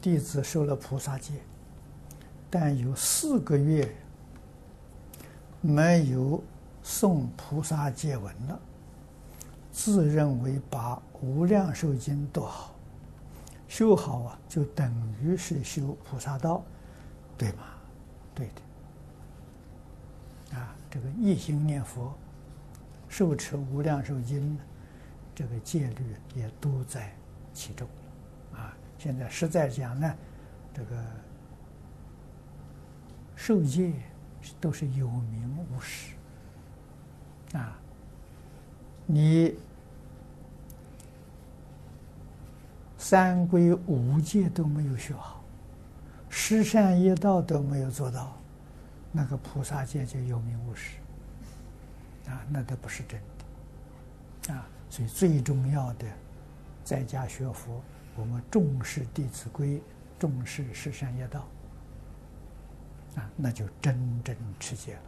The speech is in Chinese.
弟子受了菩萨戒，但有四个月没有诵菩萨戒文了，自认为把《无量寿经》读好、修好啊，就等于是修菩萨道，对吗？对的。啊，这个一心念佛，受持《无量寿经》，这个戒律也都在其中。啊，现在实在讲呢，这个受戒都是有名无实。啊，你三归五戒都没有学好，十善业道都没有做到，那个菩萨戒就有名无实。啊，那都不是真的。啊，所以最重要的，在家学佛。我们重视《弟子规》，重视十善业道，啊，那就真正持戒了。